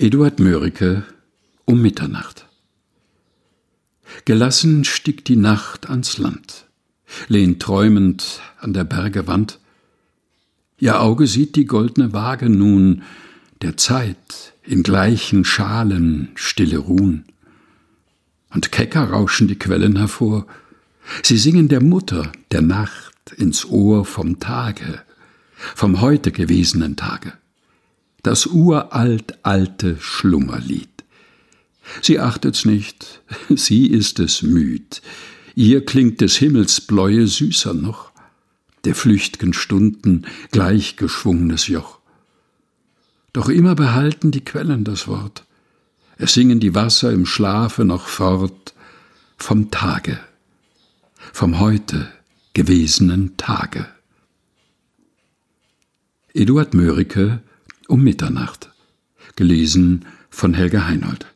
Eduard Mörike um Mitternacht. Gelassen stieg die Nacht ans Land, lehnt träumend an der Berge Wand. Ihr Auge sieht die goldne Waage nun, der Zeit in gleichen Schalen stille ruhen. Und kecker rauschen die Quellen hervor, sie singen der Mutter der Nacht ins Ohr vom Tage, vom heute gewesenen Tage das uralt alte Schlummerlied. Sie achtet's nicht, sie ist es müd, ihr klingt des Himmels Bläue süßer noch, der flücht'gen Stunden gleichgeschwungenes Joch. Doch immer behalten die Quellen das Wort, es singen die Wasser im Schlafe noch fort vom Tage, vom heute gewesenen Tage. Eduard Mörike um Mitternacht. Gelesen von Helga Heinold.